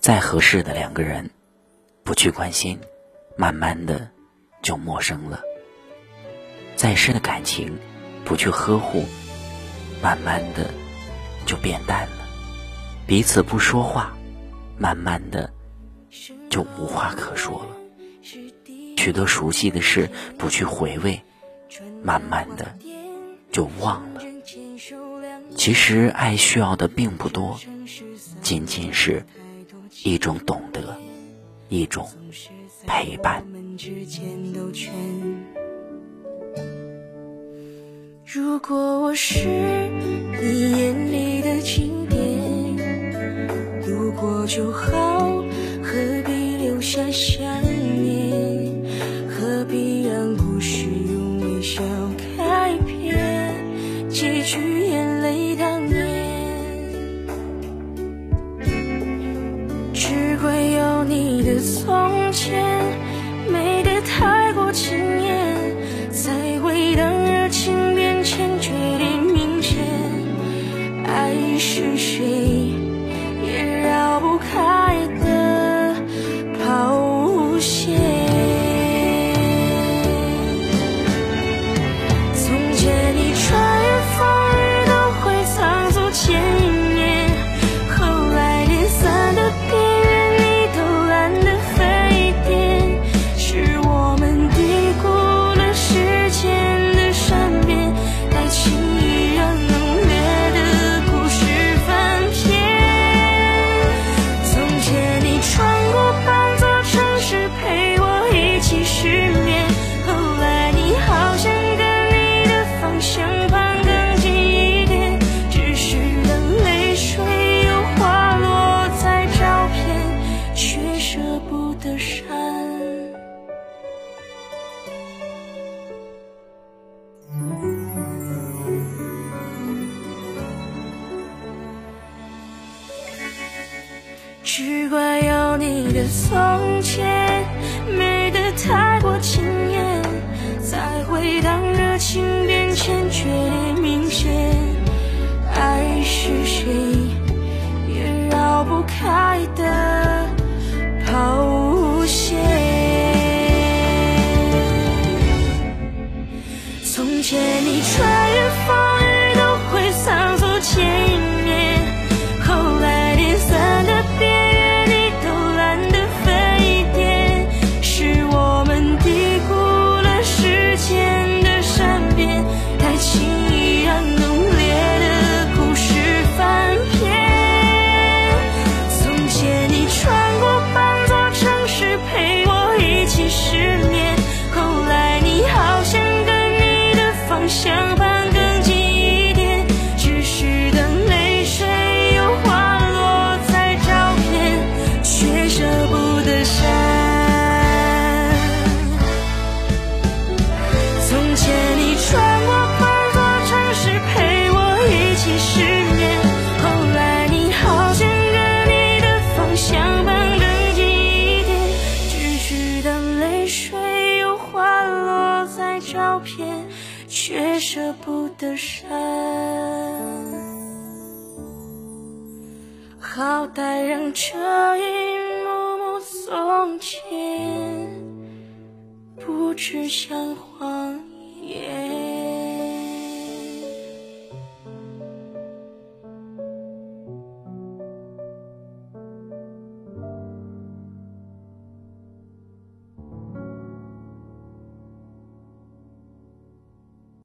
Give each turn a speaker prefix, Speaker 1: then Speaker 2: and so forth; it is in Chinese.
Speaker 1: 再合适的两个人，不去关心，慢慢的就陌生了；再深的感情，不去呵护，慢慢的就变淡了；彼此不说话，慢慢的就无话可说了；许多熟悉的事，不去回味，慢慢的就忘了。其实爱需要的并不多，仅仅是。一种懂得，一种陪伴。
Speaker 2: 如果我是你眼里的经典，路过就好，何必留下想念？何必让故事用微笑开篇？结局你的从前美得太过惊艳，山。只怪有你的从前照片却舍不得删，好歹让这一幕幕从前不知像谎言。